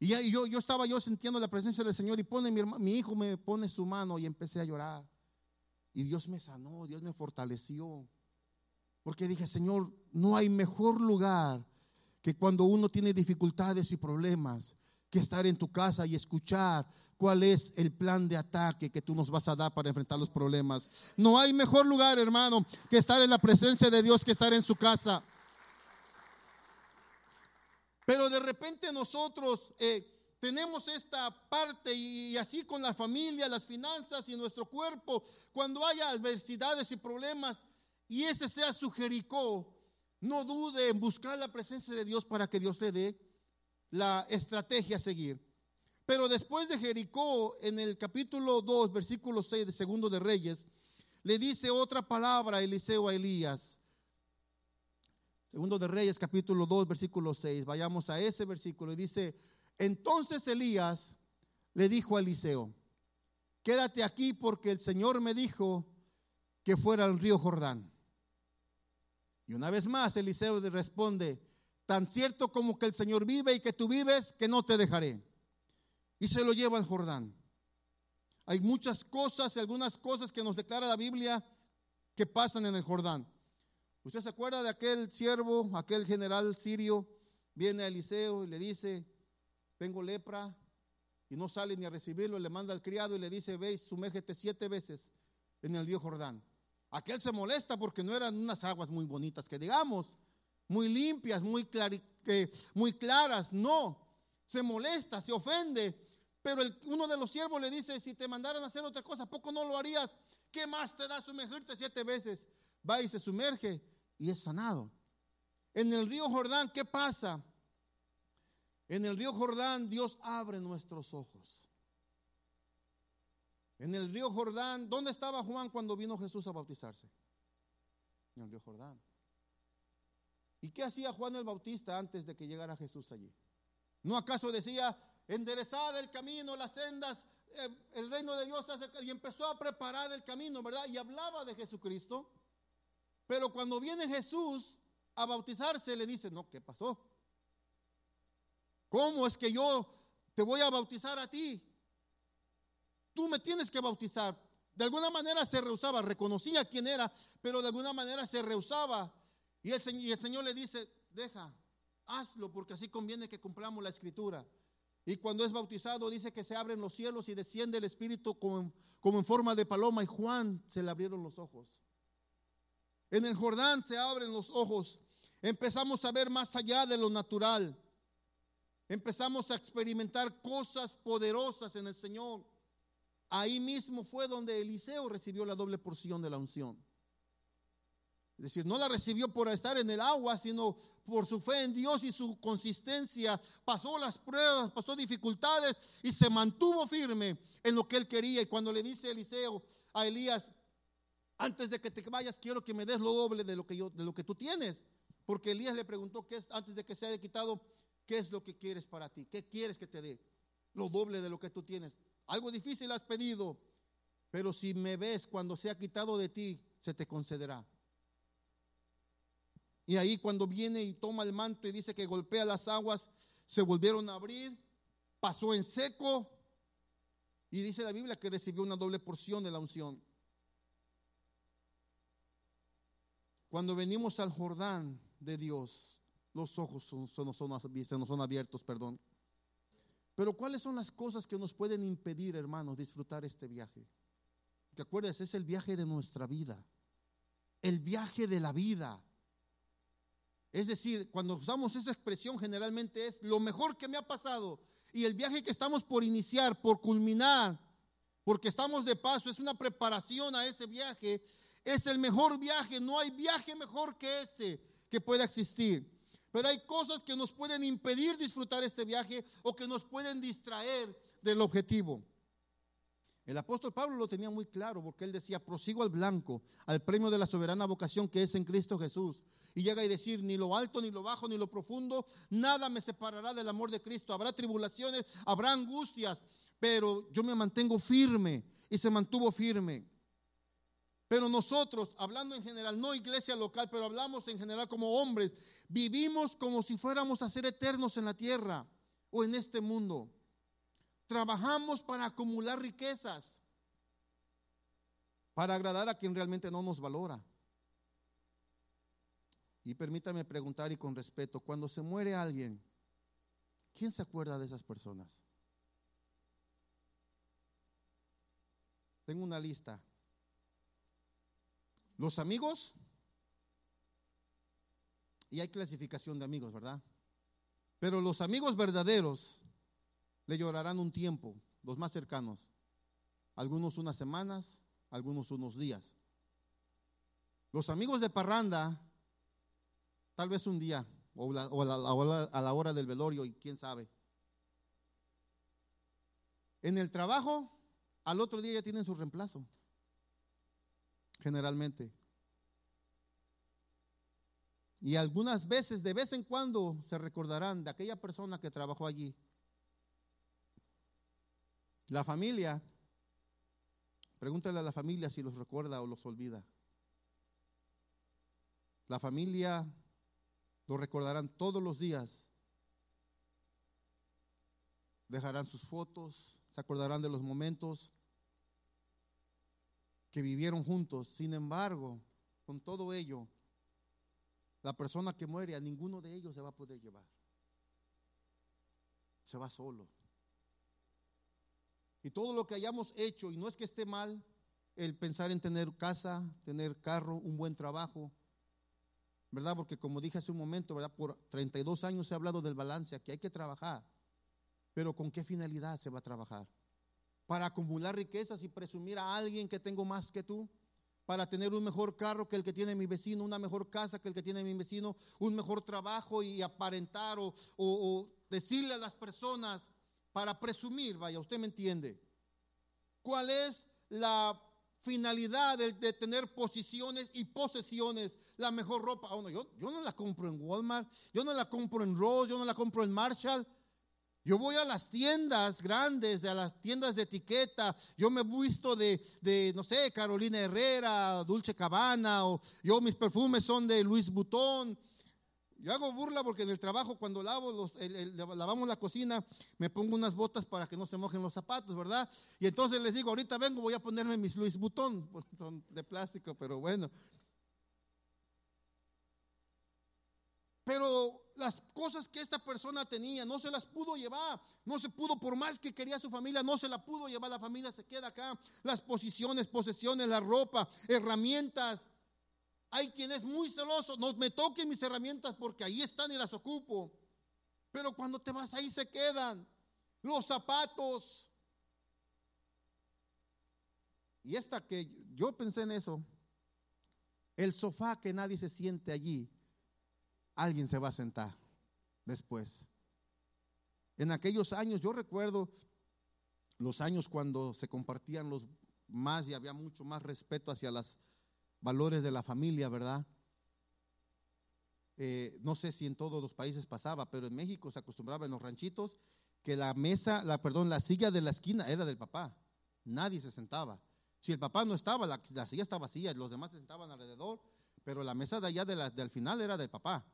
Y, yo, yo estaba yo sintiendo la presencia del Señor, y pone mi, mi hijo me pone su mano, y empecé a llorar. Y Dios me sanó, Dios me fortaleció. Porque dije, Señor, no hay mejor lugar que cuando uno tiene dificultades y problemas que estar en tu casa y escuchar cuál es el plan de ataque que tú nos vas a dar para enfrentar los problemas. No hay mejor lugar, hermano, que estar en la presencia de Dios, que estar en su casa. Pero de repente nosotros eh, tenemos esta parte y, así con la familia, las finanzas y nuestro cuerpo, cuando haya adversidades y problemas y ese sea su Jericó, no dude en buscar la presencia de Dios para que Dios le dé la estrategia a seguir. Pero después de Jericó, en el capítulo 2, versículo 6 de Segundo de Reyes, le dice otra palabra a Eliseo a Elías. Segundo de Reyes, capítulo 2, versículo 6. Vayamos a ese versículo. Y dice, entonces Elías le dijo a Eliseo, quédate aquí porque el Señor me dijo que fuera al río Jordán. Y una vez más Eliseo le responde, tan cierto como que el Señor vive y que tú vives, que no te dejaré. Y se lo lleva al Jordán. Hay muchas cosas, algunas cosas que nos declara la Biblia que pasan en el Jordán. ¿Usted se acuerda de aquel siervo, aquel general sirio? Viene a Eliseo y le dice, tengo lepra, y no sale ni a recibirlo, le manda al criado y le dice, veis, sumérgete siete veces en el río Jordán. Aquel se molesta porque no eran unas aguas muy bonitas, que digamos, muy limpias, muy, muy claras. No, se molesta, se ofende. Pero uno de los siervos le dice, si te mandaran a hacer otra cosa, poco no lo harías? ¿Qué más te da sumergirte siete veces? Va y se sumerge y es sanado. En el río Jordán, ¿qué pasa? En el río Jordán Dios abre nuestros ojos. En el río Jordán, ¿dónde estaba Juan cuando vino Jesús a bautizarse? En el río Jordán. ¿Y qué hacía Juan el Bautista antes de que llegara Jesús allí? ¿No acaso decía, enderezada el camino, las sendas, eh, el reino de Dios y empezó a preparar el camino, ¿verdad? Y hablaba de Jesucristo. Pero cuando viene Jesús a bautizarse, le dice, no, ¿qué pasó? ¿Cómo es que yo te voy a bautizar a ti? Tú me tienes que bautizar. De alguna manera se rehusaba, reconocía quién era, pero de alguna manera se rehusaba y el, Señor le dice, deja, hazlo porque así conviene que cumplamos la escritura. Y cuando es bautizado dice que se abren los cielos y desciende el Espíritu como, como, en forma de paloma y Juan se le abrieron los ojos. En el Jordán se abren los ojos. Empezamos a ver más allá de lo natural. Empezamos a experimentar cosas poderosas en el Señor. Ahí mismo fue donde Eliseo recibió la doble porción de la unción. Es decir, no la recibió por estar en el agua, sino por su fe en Dios y su consistencia. Pasó las pruebas, pasó dificultades y se mantuvo firme en lo que él quería. Y cuando le dice Eliseo a Elías, antes de que te vayas, quiero que me des lo doble de lo que, yo, de lo que tú tienes. Porque Elías le preguntó, ¿qué es, antes de que se haya quitado, ¿qué es lo que quieres para ti? ¿Qué quieres que te dé? Lo doble de lo que tú tienes. Algo difícil has pedido, pero si me ves cuando se ha quitado de ti, se te concederá. Y ahí cuando viene y toma el manto y dice que golpea las aguas, se volvieron a abrir, pasó en seco y dice la Biblia que recibió una doble porción de la unción. Cuando venimos al Jordán de Dios, los ojos son, son, se nos son abiertos, perdón. Pero ¿cuáles son las cosas que nos pueden impedir, hermanos, disfrutar este viaje? Que acuérdense, es el viaje de nuestra vida, el viaje de la vida. Es decir, cuando usamos esa expresión generalmente es lo mejor que me ha pasado y el viaje que estamos por iniciar, por culminar, porque estamos de paso, es una preparación a ese viaje, es el mejor viaje, no hay viaje mejor que ese que pueda existir. Pero hay cosas que nos pueden impedir disfrutar este viaje o que nos pueden distraer del objetivo. El apóstol Pablo lo tenía muy claro porque él decía, prosigo al blanco, al premio de la soberana vocación que es en Cristo Jesús. Y llega a decir, ni lo alto, ni lo bajo, ni lo profundo, nada me separará del amor de Cristo. Habrá tribulaciones, habrá angustias, pero yo me mantengo firme y se mantuvo firme. Pero nosotros, hablando en general, no iglesia local, pero hablamos en general como hombres, vivimos como si fuéramos a ser eternos en la tierra o en este mundo. Trabajamos para acumular riquezas, para agradar a quien realmente no nos valora. Y permítame preguntar y con respeto, cuando se muere alguien, ¿quién se acuerda de esas personas? Tengo una lista. Los amigos, y hay clasificación de amigos, ¿verdad? Pero los amigos verdaderos le llorarán un tiempo, los más cercanos, algunos unas semanas, algunos unos días. Los amigos de parranda Tal vez un día o, a, la, a la hora del velorio y quién sabe. En el trabajo, al otro día ya tienen su reemplazo. Generalmente. Y algunas veces, de vez en cuando, se recordarán de aquella persona que trabajó allí. La familia, pregúntale a la familia si los recuerda o los olvida. La familia lo recordarán todos los días. Dejarán sus fotos, se acordarán de los momentos que vivieron juntos. Sin embargo, con todo ello, la persona que muere, a ninguno de ellos se va a poder llevar. Se va solo. Y todo lo que hayamos hecho, y no es que esté mal el pensar en tener casa, tener carro, un buen trabajo, ¿verdad? Porque como dije hace un momento, ¿verdad? Por 32 años ha hablado del balance, que hay que trabajar. Pero ¿con qué finalidad se va a trabajar? ¿Para acumular riquezas y presumir a alguien que tengo más que tú? ¿Para tener un mejor carro que el que tiene mi vecino, una mejor casa que el que tiene mi vecino, un mejor trabajo y aparentar o decirle a las personas para presumir? Vaya, usted me entiende. ¿Cuál es la finalidad de, tener posiciones y posesiones, la mejor ropa. Oh, yo, yo no la compro en Walmart, yo no la compro en Ross, yo no la compro en Marshall. Yo voy a las tiendas grandes, a las tiendas de etiqueta. Yo me he visto de, de, no sé, Carolina Herrera, Dulce Cabana, o yo mis perfumes son de Luis Butón. Yo hago burla porque en el trabajo cuando lavo los, lavamos la cocina me pongo unas botas para que no se mojen los zapatos, ¿verdad? Y entonces les digo, ahorita vengo, voy a ponerme mis Luis Butón, son de plástico, pero bueno. Pero las cosas que esta persona tenía no se las pudo llevar, no se pudo, por más que quería su familia, no se la pudo llevar, la familia se queda acá, las posiciones, posesiones, la ropa, herramientas, hay quien es muy celoso, no me toquen mis herramientas porque ahí están y las ocupo. Pero cuando te vas ahí se quedan los zapatos. Y esta que yo pensé en eso, El sofá que nadie se siente allí, alguien se va a sentar después. En aquellos años, yo recuerdo los años cuando se compartían los más y había mucho más respeto hacia los valores de la familia, ¿verdad? Eh, no sé si en todos los países pasaba, pero en México se acostumbraba en los ranchitos que la mesa, la perdón, la silla de la esquina era del papá. Nadie se sentaba. Si el papá no estaba, la, silla estaba vacía, los demás se sentaban alrededor, pero la mesa de allá de del final era del papá.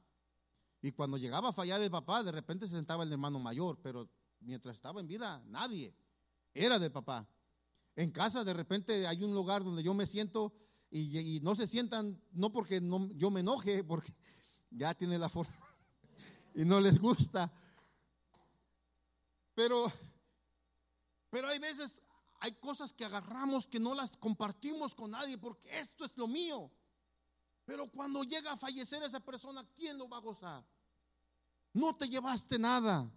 Y cuando llegaba a fallar el papá, de repente se sentaba el hermano mayor, pero mientras estaba en vida, nadie. Era del papá. En casa de repente hay un lugar donde yo me siento y, no se sientan, no porque no, yo me enoje, porque ya tiene la forma y no les gusta. Pero, pero hay veces, hay cosas que agarramos que no las compartimos con nadie porque esto es lo mío. Pero cuando llega a fallecer esa persona, ¿quién lo va a gozar? No te llevaste nada.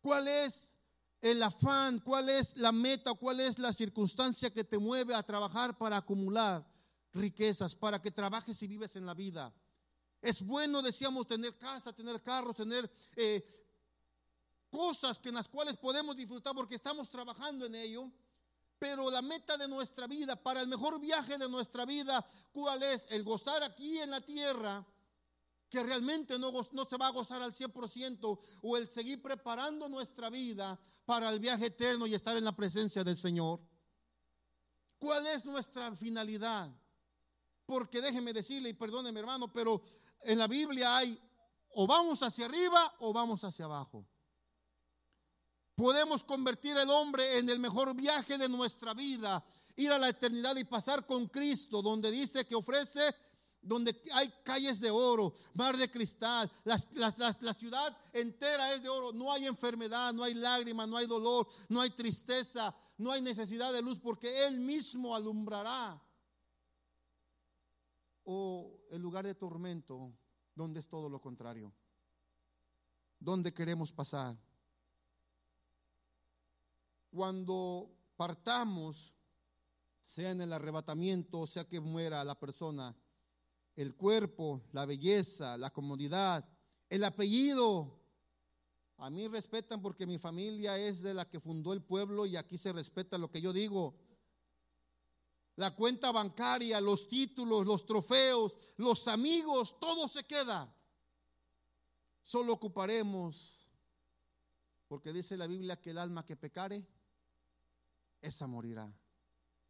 ¿Cuál es el afán? ¿Cuál es la meta? ¿Cuál es la circunstancia que te mueve a trabajar para acumular riquezas, para que trabajes y vives en la vida? Es bueno, decíamos, tener casa, tener carros, tener eh, cosas que en las cuales podemos disfrutar porque estamos trabajando en ello. Pero la meta de nuestra vida, para el mejor viaje de nuestra vida, ¿cuál es? El gozar aquí en la tierra, que realmente no, no se va a gozar al 100%, o el seguir preparando nuestra vida para el viaje eterno y estar en la presencia del Señor. ¿Cuál es nuestra finalidad? Porque déjeme decirle, y perdóneme hermano, pero en la Biblia hay o vamos hacia arriba o vamos hacia abajo podemos convertir el hombre en el mejor viaje de nuestra vida, ir a la eternidad y pasar con Cristo, donde dice que ofrece, donde hay calles de oro, mar de cristal, la ciudad entera es de oro, no hay enfermedad, no hay lágrimas, no hay dolor, no hay tristeza, no hay necesidad de luz, porque Él mismo alumbrará. O el lugar de tormento, donde es todo lo contrario, donde queremos pasar. Cuando partamos, sea en el arrebatamiento, sea que muera la persona, el cuerpo, la belleza, la comodidad, el apellido. A mí respetan porque mi familia es de la que fundó el pueblo y aquí se respeta lo que yo digo. La cuenta bancaria, los títulos, los trofeos, los amigos, todo se queda. Solo ocuparemos, porque dice la Biblia que el alma que pecare, esa morirá.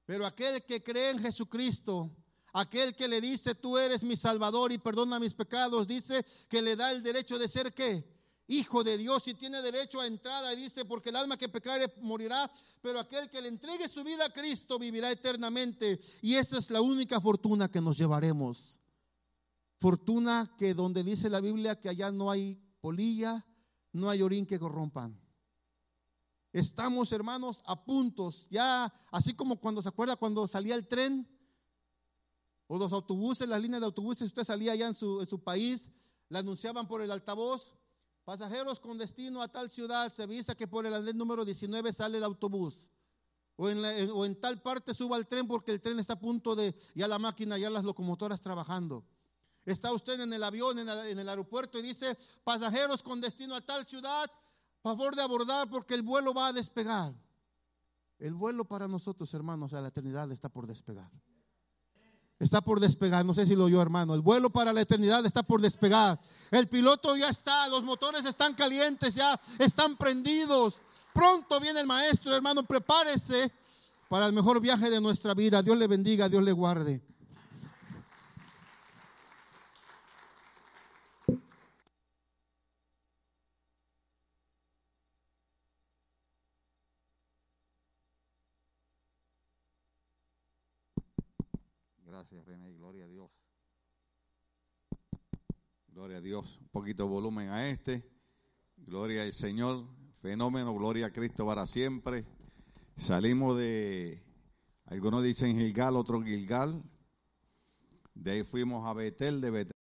Pero aquel que cree en Jesucristo, aquel que le dice, tú eres mi Salvador y perdona mis pecados, dice que le da el derecho de ser qué? Hijo de Dios y tiene derecho a entrada, y dice, porque el alma que pecare morirá, pero aquel que le entregue su vida a Cristo vivirá eternamente. Y esta es la única fortuna que nos llevaremos. Fortuna que donde dice la Biblia que allá no hay polilla, no hay orín que corrompan. Estamos, hermanos, a puntos, ya, así como cuando se acuerda cuando salía el tren o los autobuses, las líneas de autobuses, usted salía allá en su, país, la anunciaban por el altavoz, pasajeros con destino a tal ciudad, se avisa que por el andén número 19 sale el autobús. O en, en, tal parte suba el tren porque el tren está a punto de, ya la máquina, ya las locomotoras trabajando. Está usted en el avión, en el aeropuerto y dice, pasajeros con destino a tal ciudad, favor de abordar porque el vuelo va a despegar. El vuelo para nosotros, hermanos, a la eternidad está por despegar. Está por despegar, no sé si lo oyó hermano. El vuelo para la eternidad está por despegar. El piloto ya está, los motores están calientes, ya están prendidos. Pronto viene el maestro, hermano, prepárese para el mejor viaje de nuestra vida. Dios le bendiga, Dios le guarde. Gracias, René. Gloria a Dios. Gloria a Dios. Un poquito de volumen a este. Gloria al Señor. Fenómeno. Gloria a Cristo para siempre. Salimos de, algunos dicen Gilgal, otros Gilgal. De ahí fuimos a Betel, de Betel